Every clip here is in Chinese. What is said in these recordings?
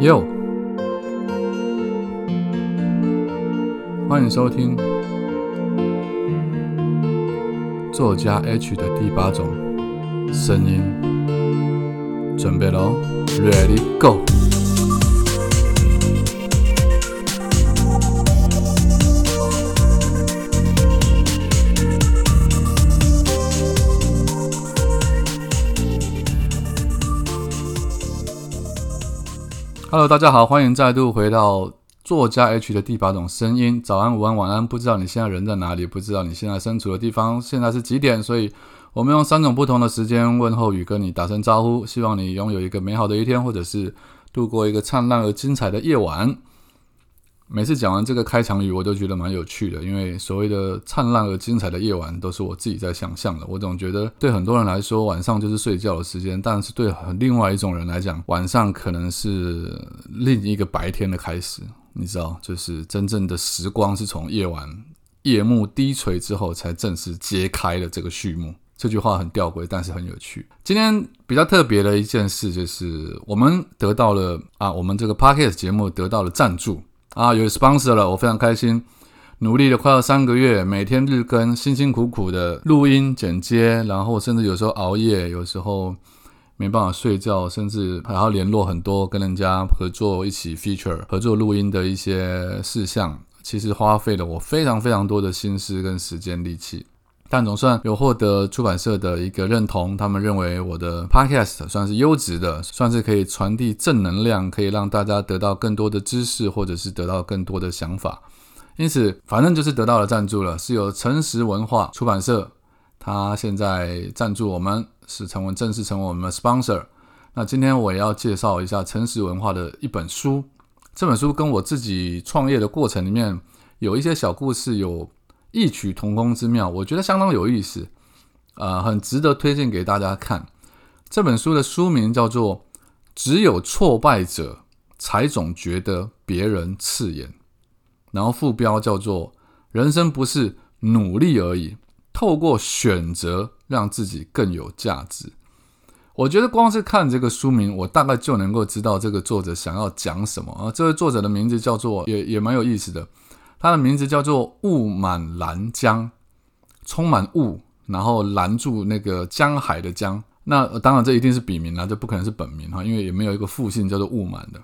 哟，欢迎收听作家 H 的第八种声音，准备喽，Ready Go！Go！Hello，大家好，欢迎再度回到作家 H 的第八种声音。早安、午安、晚安，不知道你现在人在哪里，不知道你现在身处的地方现在是几点，所以我们用三种不同的时间问候语跟你打声招呼，希望你拥有一个美好的一天，或者是度过一个灿烂而精彩的夜晚。每次讲完这个开场语，我都觉得蛮有趣的，因为所谓的灿烂而精彩的夜晚，都是我自己在想象的。我总觉得，对很多人来说，晚上就是睡觉的时间；但是对很另外一种人来讲，晚上可能是另一个白天的开始。你知道，就是真正的时光是从夜晚夜幕低垂之后，才正式揭开了这个序幕。这句话很吊诡，但是很有趣。今天比较特别的一件事，就是我们得到了啊，我们这个 podcast 节目得到了赞助。啊，有 sponsor 了，我非常开心。努力了快要三个月，每天日更，辛辛苦苦的录音剪接，然后甚至有时候熬夜，有时候没办法睡觉，甚至还要联络很多跟人家合作一起 feature 合作录音的一些事项，其实花费了我非常非常多的心思跟时间力气。但总算有获得出版社的一个认同，他们认为我的 podcast 算是优质的，算是可以传递正能量，可以让大家得到更多的知识，或者是得到更多的想法。因此，反正就是得到了赞助了，是由诚实文化出版社，他现在赞助我们，是成为正式成为我们的 sponsor。那今天我也要介绍一下诚实文化的一本书，这本书跟我自己创业的过程里面有一些小故事有。异曲同工之妙，我觉得相当有意思，呃，很值得推荐给大家看。这本书的书名叫做《只有挫败者才总觉得别人刺眼》，然后副标叫做“人生不是努力而已，透过选择让自己更有价值”。我觉得光是看这个书名，我大概就能够知道这个作者想要讲什么啊。这位作者的名字叫做，也也蛮有意思的。它的名字叫做雾满拦江，充满雾，然后拦住那个江海的江。那当然，这一定是笔名了，这不可能是本名哈，因为也没有一个复姓叫做雾满的。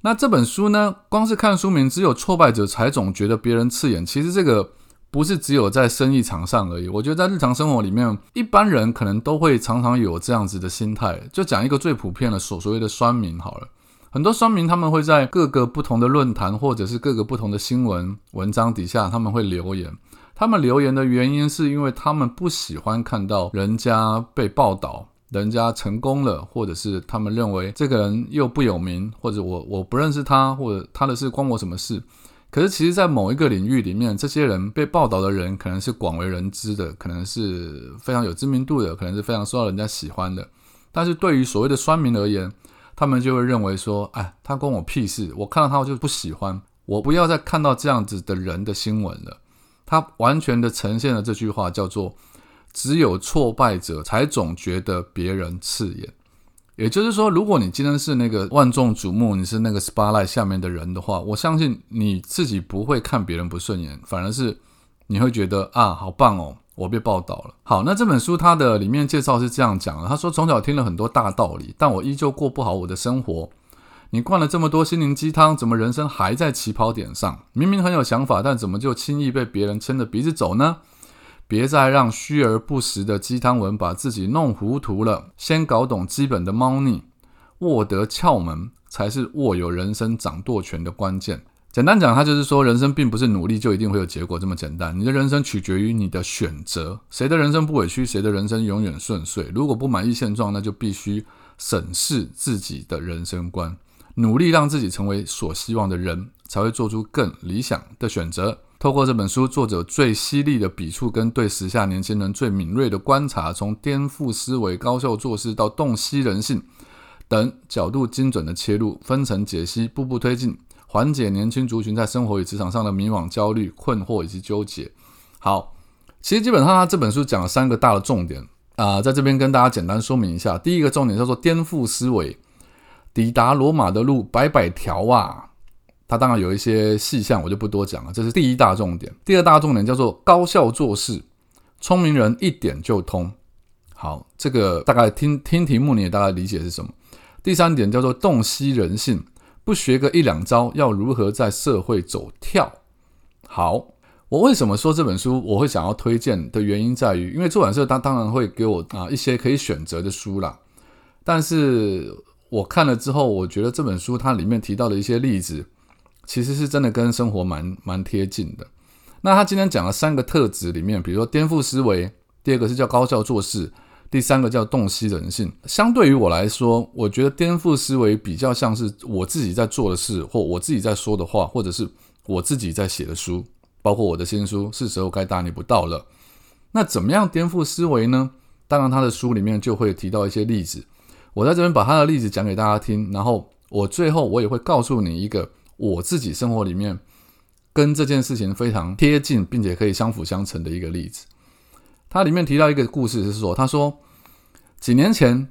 那这本书呢，光是看书名，只有挫败者才总觉得别人刺眼。其实这个不是只有在生意场上而已，我觉得在日常生活里面，一般人可能都会常常有这样子的心态。就讲一个最普遍的所所谓的酸民好了。很多酸民他们会在各个不同的论坛或者是各个不同的新闻文章底下，他们会留言。他们留言的原因是因为他们不喜欢看到人家被报道，人家成功了，或者是他们认为这个人又不有名，或者我我不认识他，或者他的事关我什么事？可是其实，在某一个领域里面，这些人被报道的人可能是广为人知的，可能是非常有知名度的，可能是非常受到人家喜欢的。但是对于所谓的酸民而言，他们就会认为说，哎，他关我屁事！我看到他我就不喜欢，我不要再看到这样子的人的新闻了。他完全的呈现了这句话，叫做“只有挫败者才总觉得别人刺眼”。也就是说，如果你今天是那个万众瞩目，你是那个 spotlight 下面的人的话，我相信你自己不会看别人不顺眼，反而是你会觉得啊，好棒哦。我被报道了。好，那这本书它的里面介绍是这样讲的：他说，从小听了很多大道理，但我依旧过不好我的生活。你灌了这么多心灵鸡汤，怎么人生还在起跑点上？明明很有想法，但怎么就轻易被别人牵着鼻子走呢？别再让虚而不实的鸡汤文把自己弄糊涂了。先搞懂基本的猫腻，握得窍门，才是握有人生掌舵权的关键。简单讲，他就是说，人生并不是努力就一定会有结果这么简单。你的人生取决于你的选择。谁的人生不委屈，谁的人生永远顺遂。如果不满意现状，那就必须审视自己的人生观，努力让自己成为所希望的人，才会做出更理想的选择。透过这本书，作者最犀利的笔触跟对时下年轻人最敏锐的观察，从颠覆思维、高效做事到洞悉人性等角度精准的切入，分层解析，步步推进。缓解年轻族群在生活与职场上的迷惘、焦虑、困惑以及纠结。好，其实基本上他这本书讲了三个大的重点啊，在这边跟大家简单说明一下。第一个重点叫做颠覆思维，抵达罗马的路百百条啊。它当然有一些细项，我就不多讲了。这是第一大重点。第二大重点叫做高效做事，聪明人一点就通。好，这个大概听听题目，你也大概理解是什么。第三点叫做洞悉人性，不学个一两招，要如何在社会走跳？好，我为什么说这本书我会想要推荐的原因在于，因为出版社它当然会给我啊一些可以选择的书啦。但是我看了之后，我觉得这本书它里面提到的一些例子。其实是真的跟生活蛮蛮贴近的。那他今天讲了三个特质里面，比如说颠覆思维，第二个是叫高效做事，第三个叫洞悉人性。相对于我来说，我觉得颠覆思维比较像是我自己在做的事，或我自己在说的话，或者是我自己在写的书，包括我的新书，是时候该大逆不道了。那怎么样颠覆思维呢？当然，他的书里面就会提到一些例子。我在这边把他的例子讲给大家听，然后我最后我也会告诉你一个。我自己生活里面跟这件事情非常贴近，并且可以相辅相成的一个例子。它里面提到一个故事，是说，他说几年前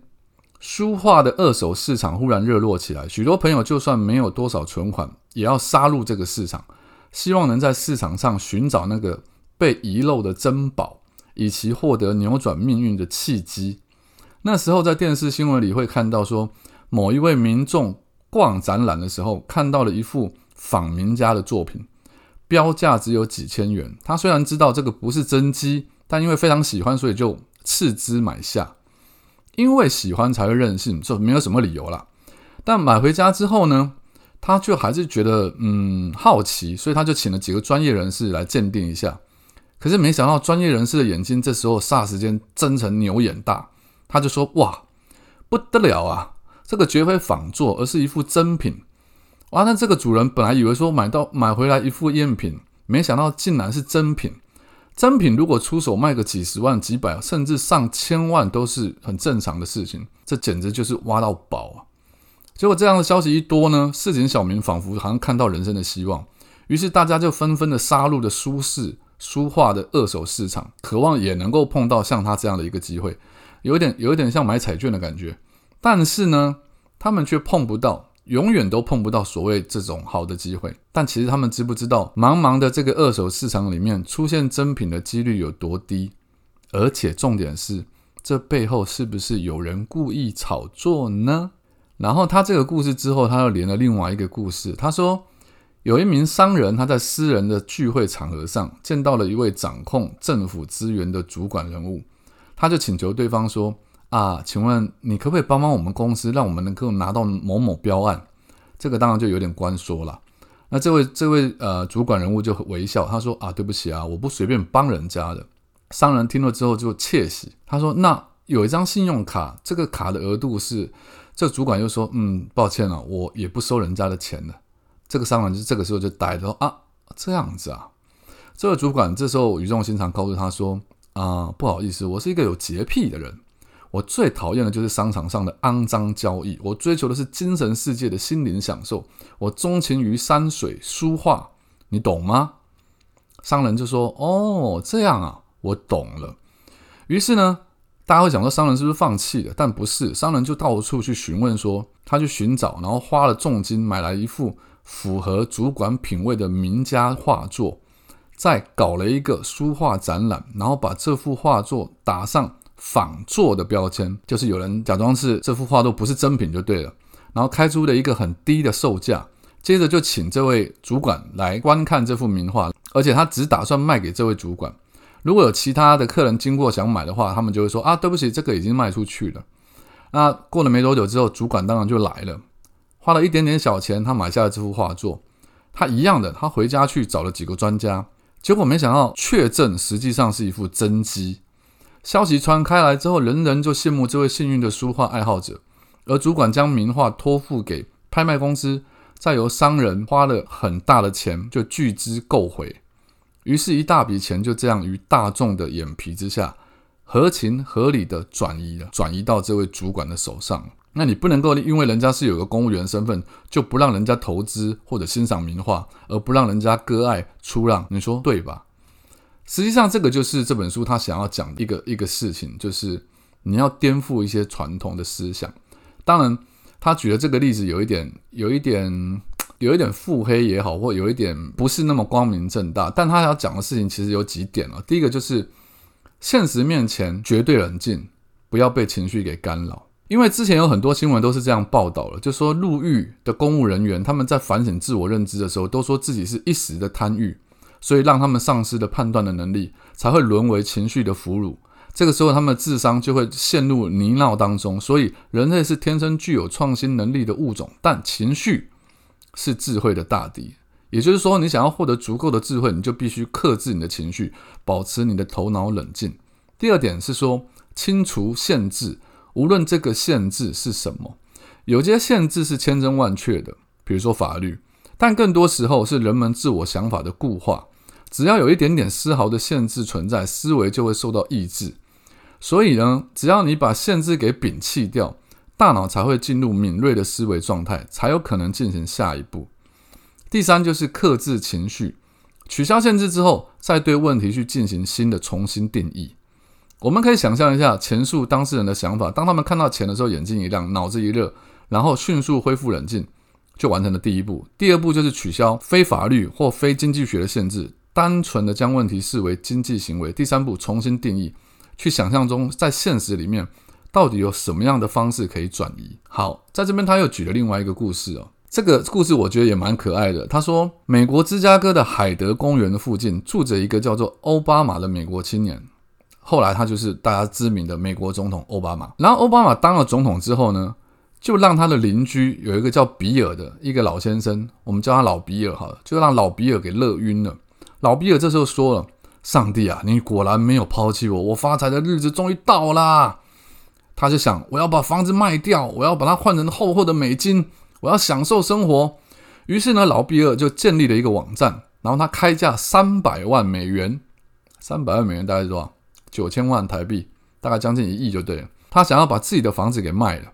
书画的二手市场忽然热络起来，许多朋友就算没有多少存款，也要杀入这个市场，希望能在市场上寻找那个被遗漏的珍宝，以其获得扭转命运的契机。那时候在电视新闻里会看到说，某一位民众。逛展览的时候，看到了一幅仿名家的作品，标价只有几千元。他虽然知道这个不是真迹，但因为非常喜欢，所以就斥资买下。因为喜欢才会任性，这没有什么理由啦。但买回家之后呢，他就还是觉得嗯好奇，所以他就请了几个专业人士来鉴定一下。可是没想到，专业人士的眼睛这时候霎时间睁成牛眼大，他就说：“哇，不得了啊！”这个绝非仿作，而是一副真品。哇！那这个主人本来以为说买到买回来一副赝品，没想到竟然是真品。真品如果出手卖个几十万、几百，甚至上千万，都是很正常的事情。这简直就是挖到宝啊！结果这样的消息一多呢，市井小民仿佛好像看到人生的希望，于是大家就纷纷的杀入了书市、书画的二手市场，渴望也能够碰到像他这样的一个机会，有点有一点像买彩券的感觉。但是呢，他们却碰不到，永远都碰不到所谓这种好的机会。但其实他们知不知道，茫茫的这个二手市场里面出现真品的几率有多低？而且重点是，这背后是不是有人故意炒作呢？然后他这个故事之后，他又连了另外一个故事。他说，有一名商人，他在私人的聚会场合上见到了一位掌控政府资源的主管人物，他就请求对方说。啊，请问你可不可以帮帮我们公司，让我们能够拿到某某标案？这个当然就有点官说了。那这位这位呃主管人物就微笑，他说啊，对不起啊，我不随便帮人家的。商人听了之后就窃喜，他说那有一张信用卡，这个卡的额度是……这主管又说，嗯，抱歉了，我也不收人家的钱的。这个商人就这个时候就呆着，啊，这样子啊。这个主管这时候语重心长告诉他说，啊，不好意思，我是一个有洁癖的人。我最讨厌的就是商场上的肮脏交易。我追求的是精神世界的心灵享受。我钟情于山水书画，你懂吗？商人就说：“哦，这样啊，我懂了。”于是呢，大家会讲说商人是不是放弃了？但不是，商人就到处去询问，说他去寻找，然后花了重金买来一幅符合主管品味的名家画作，再搞了一个书画展览，然后把这幅画作打上。仿作的标签就是有人假装是这幅画都不是真品就对了，然后开出了一个很低的售价，接着就请这位主管来观看这幅名画，而且他只打算卖给这位主管。如果有其他的客人经过想买的话，他们就会说啊，对不起，这个已经卖出去了。那过了没多久之后，主管当然就来了，花了一点点小钱，他买下了这幅画作。他一样的，他回家去找了几个专家，结果没想到确证实际上是一幅真迹。消息传开来之后，人人就羡慕这位幸运的书画爱好者，而主管将名画托付给拍卖公司，再由商人花了很大的钱就巨资购回，于是，一大笔钱就这样于大众的眼皮之下，合情合理的转移了，转移到这位主管的手上。那你不能够因为人家是有个公务员身份，就不让人家投资或者欣赏名画，而不让人家割爱出让，你说对吧？实际上，这个就是这本书他想要讲一个一个事情，就是你要颠覆一些传统的思想。当然，他举的这个例子有一点，有一点，有一点腹黑也好，或有一点不是那么光明正大。但他要讲的事情其实有几点了。第一个就是现实面前绝对冷静，不要被情绪给干扰。因为之前有很多新闻都是这样报道了，就说入狱的公务人员他们在反省自我认知的时候，都说自己是一时的贪欲，所以让他们丧失了判断的能力，才会沦为情绪的俘虏。这个时候，他们的智商就会陷入泥淖当中。所以，人类是天生具有创新能力的物种，但情绪是智慧的大敌。也就是说，你想要获得足够的智慧，你就必须克制你的情绪，保持你的头脑冷静。第二点是说，清除限制。无论这个限制是什么，有些限制是千真万确的，比如说法律，但更多时候是人们自我想法的固化。只要有一点点丝毫的限制存在，思维就会受到抑制。所以呢，只要你把限制给摒弃掉，大脑才会进入敏锐的思维状态，才有可能进行下一步。第三就是克制情绪，取消限制之后，再对问题去进行新的重新定义。我们可以想象一下前述当事人的想法，当他们看到钱的时候，眼睛一亮，脑子一热，然后迅速恢复冷静，就完成了第一步。第二步就是取消非法律或非经济学的限制，单纯的将问题视为经济行为。第三步重新定义，去想象中在现实里面到底有什么样的方式可以转移。好，在这边他又举了另外一个故事哦，这个故事我觉得也蛮可爱的。他说，美国芝加哥的海德公园的附近住着一个叫做奥巴马的美国青年。后来他就是大家知名的美国总统奥巴马。然后奥巴马当了总统之后呢，就让他的邻居有一个叫比尔的一个老先生，我们叫他老比尔好了，就让老比尔给乐晕了。老比尔这时候说了：“上帝啊，你果然没有抛弃我，我发财的日子终于到啦！”他就想：“我要把房子卖掉，我要把它换成厚厚的美金，我要享受生活。”于是呢，老比尔就建立了一个网站，然后他开价三百万美元，三百万美元大概是多少？九千万台币，大概将近一亿就对了。他想要把自己的房子给卖了，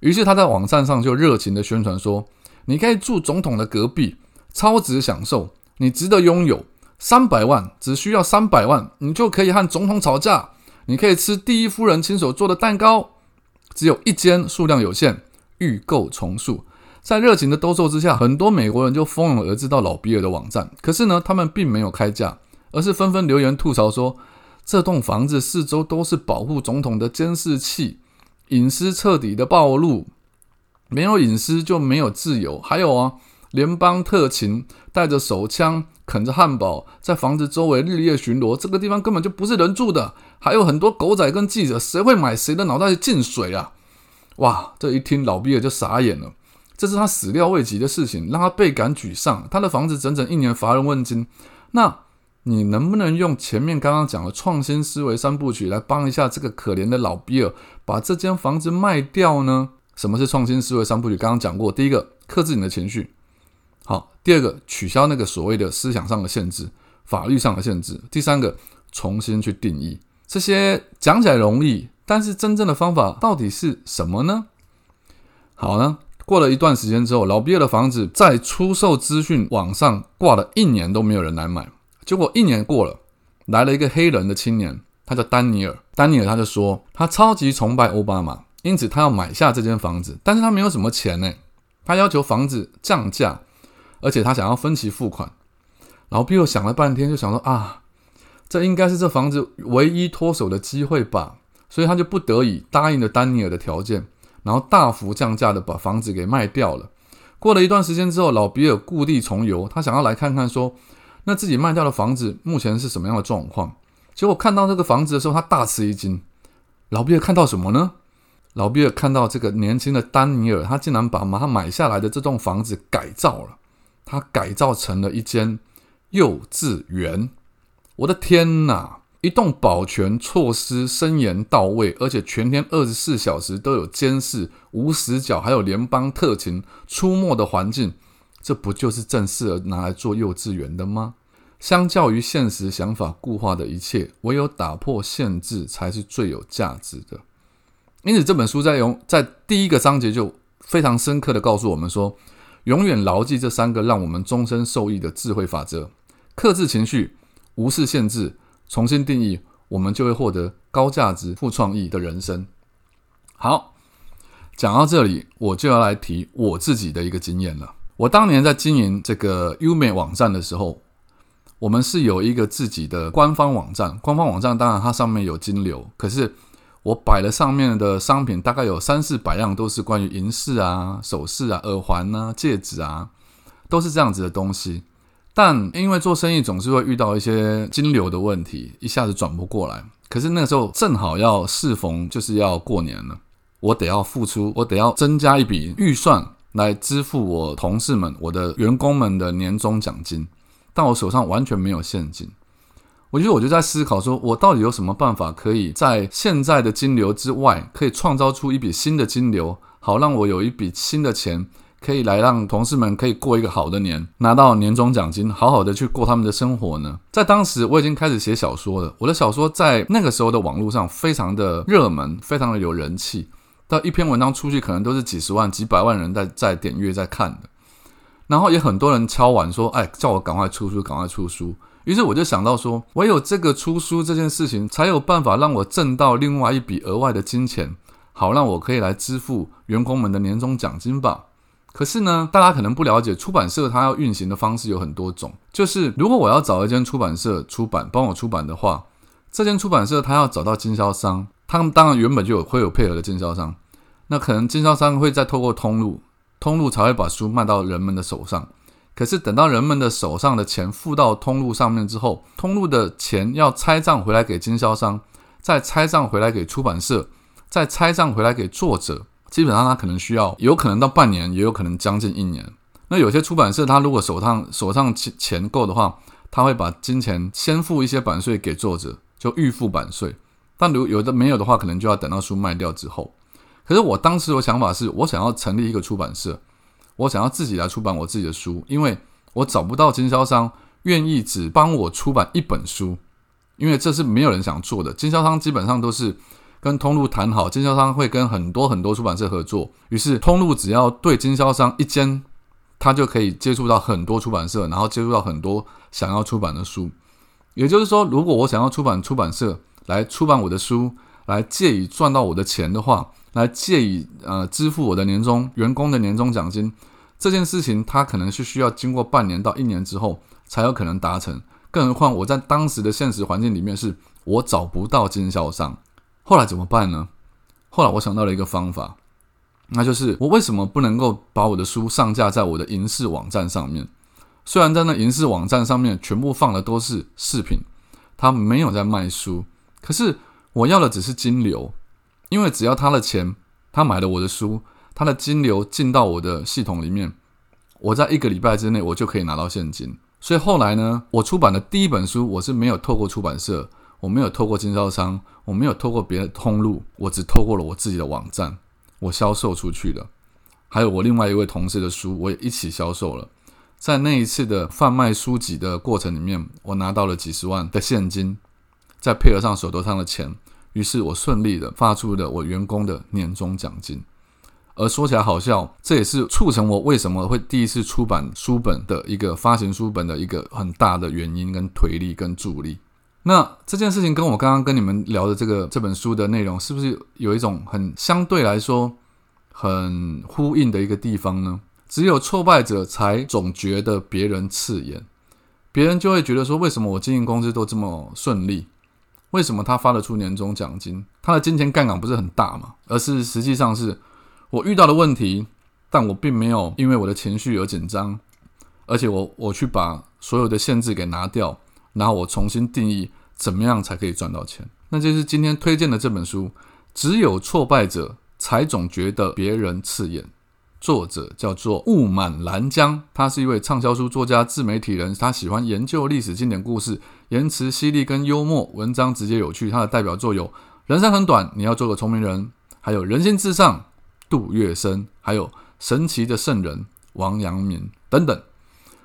于是他在网站上就热情的宣传说：“你可以住总统的隔壁，超值享受，你值得拥有三百万，只需要三百万，你就可以和总统吵架，你可以吃第一夫人亲手做的蛋糕，只有一间，数量有限，预购重塑。”在热情的兜售之下，很多美国人就蜂拥而至到老比尔的网站。可是呢，他们并没有开价，而是纷纷留言吐槽说。这栋房子四周都是保护总统的监视器，隐私彻底的暴露。没有隐私就没有自由。还有啊，联邦特勤带着手枪，啃着汉堡，在房子周围日夜巡逻。这个地方根本就不是人住的。还有很多狗仔跟记者，谁会买谁的脑袋进水啊？哇！这一听老比尔就傻眼了。这是他始料未及的事情，让他倍感沮丧。他的房子整整一年乏人问津。那。你能不能用前面刚刚讲的创新思维三部曲来帮一下这个可怜的老比尔，把这间房子卖掉呢？什么是创新思维三部曲？刚刚讲过，第一个克制你的情绪，好；第二个取消那个所谓的思想上的限制、法律上的限制；第三个重新去定义。这些讲起来容易，但是真正的方法到底是什么呢？好呢，过了一段时间之后，老毕尔的房子在出售资讯网上挂了一年都没有人来买。结果一年过了，来了一个黑人的青年，他叫丹尼尔。丹尼尔他就说，他超级崇拜奥巴马，因此他要买下这间房子，但是他没有什么钱呢。他要求房子降价，而且他想要分期付款。然后比尔想了半天，就想说啊，这应该是这房子唯一脱手的机会吧，所以他就不得已答应了丹尼尔的条件，然后大幅降价的把房子给卖掉了。过了一段时间之后，老比尔故地重游，他想要来看看说。那自己卖掉的房子目前是什么样的状况？结果看到这个房子的时候，他大吃一惊。老比尔看到什么呢？老比尔看到这个年轻的丹尼尔，他竟然把他买下来的这栋房子改造了，他改造成了一间幼稚园。我的天哪！一栋保全措施森严到位，而且全天二十四小时都有监视、无死角，还有联邦特勤出没的环境。这不就是正适合拿来做幼稚园的吗？相较于现实想法固化的一切，唯有打破限制才是最有价值的。因此，这本书在用在第一个章节就非常深刻的告诉我们说：永远牢记这三个让我们终身受益的智慧法则：克制情绪、无视限制、重新定义，我们就会获得高价值、富创意的人生。好。讲到这里，我就要来提我自己的一个经验了。我当年在经营这个优美网站的时候，我们是有一个自己的官方网站。官方网站当然它上面有金流，可是我摆了上面的商品，大概有三四百样，都是关于银饰啊、首饰啊、耳环啊、戒指啊，都是这样子的东西。但因为做生意总是会遇到一些金流的问题，一下子转不过来。可是那时候正好要适逢就是要过年了，我得要付出，我得要增加一笔预算。来支付我同事们、我的员工们的年终奖金，但我手上完全没有现金。我觉得我就在思考，说我到底有什么办法，可以在现在的金流之外，可以创造出一笔新的金流，好让我有一笔新的钱，可以来让同事们可以过一个好的年，拿到年终奖金，好好的去过他们的生活呢？在当时，我已经开始写小说了。我的小说在那个时候的网络上非常的热门，非常的有人气。到一篇文章出去，可能都是几十万、几百万人在在点阅、在看的，然后也很多人敲碗说：“哎，叫我赶快出书，赶快出书。”于是我就想到说，唯有这个出书这件事情，才有办法让我挣到另外一笔额外的金钱，好让我可以来支付员工们的年终奖金吧。可是呢，大家可能不了解，出版社它要运行的方式有很多种，就是如果我要找一间出版社出版，帮我出版的话，这间出版社它要找到经销商。他们当然原本就有会有配合的经销商，那可能经销商会再透过通路，通路才会把书卖到人们的手上。可是等到人们的手上的钱付到通路上面之后，通路的钱要拆账回来给经销商，再拆账回来给出版社，再拆账回来给作者，基本上他可能需要，有可能到半年，也有可能将近一年。那有些出版社他如果手上手上钱钱够的话，他会把金钱先付一些版税给作者，就预付版税。但如有的没有的话，可能就要等到书卖掉之后。可是我当时的想法是，我想要成立一个出版社，我想要自己来出版我自己的书，因为我找不到经销商愿意只帮我出版一本书，因为这是没有人想做的。经销商基本上都是跟通路谈好，经销商会跟很多很多出版社合作，于是通路只要对经销商一间，他就可以接触到很多出版社，然后接触到很多想要出版的书。也就是说，如果我想要出版出版社，来出版我的书，来借以赚到我的钱的话，来借以呃支付我的年终员工的年终奖金，这件事情它可能是需要经过半年到一年之后才有可能达成。更何况我在当时的现实环境里面，是我找不到经销商。后来怎么办呢？后来我想到了一个方法，那就是我为什么不能够把我的书上架在我的银饰网站上面？虽然在那银饰网站上面全部放的都是饰品，他没有在卖书。可是我要的只是金流，因为只要他的钱，他买了我的书，他的金流进到我的系统里面，我在一个礼拜之内我就可以拿到现金。所以后来呢，我出版的第一本书，我是没有透过出版社，我没有透过经销商，我没有透过别的通路，我只透过了我自己的网站，我销售出去的。还有我另外一位同事的书，我也一起销售了。在那一次的贩卖书籍的过程里面，我拿到了几十万的现金。再配合上手头上的钱，于是我顺利的发出了我员工的年终奖金。而说起来好笑，这也是促成我为什么会第一次出版书本的一个发行书本的一个很大的原因跟推力跟助力。那这件事情跟我刚刚跟你们聊的这个这本书的内容，是不是有一种很相对来说很呼应的一个地方呢？只有挫败者才总觉得别人刺眼，别人就会觉得说，为什么我经营公司都这么顺利？为什么他发得出年终奖金？他的金钱杠杆不是很大嘛？而是实际上是我遇到的问题，但我并没有因为我的情绪而紧张，而且我我去把所有的限制给拿掉，然后我重新定义怎么样才可以赚到钱。那就是今天推荐的这本书，只有挫败者才总觉得别人刺眼。作者叫做雾满兰江，他是一位畅销书作家、自媒体人。他喜欢研究历史经典故事，言辞犀利跟幽默，文章直接有趣。他的代表作有《人生很短，你要做个聪明人》，还有《人心至上》杜月笙，还有《神奇的圣人》王阳明等等。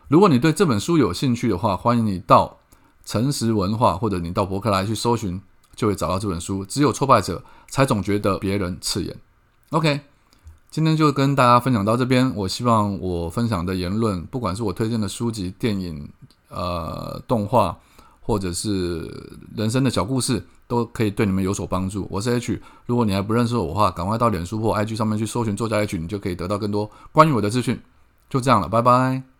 如果你对这本书有兴趣的话，欢迎你到诚实文化或者你到博客来去搜寻，就会找到这本书。只有挫败者才总觉得别人刺眼。OK。今天就跟大家分享到这边。我希望我分享的言论，不管是我推荐的书籍、电影、呃动画，或者是人生的小故事，都可以对你们有所帮助。我是 H，如果你还不认识我的话，赶快到脸书或 IG 上面去搜寻作家 H，你就可以得到更多关于我的资讯。就这样了，拜拜。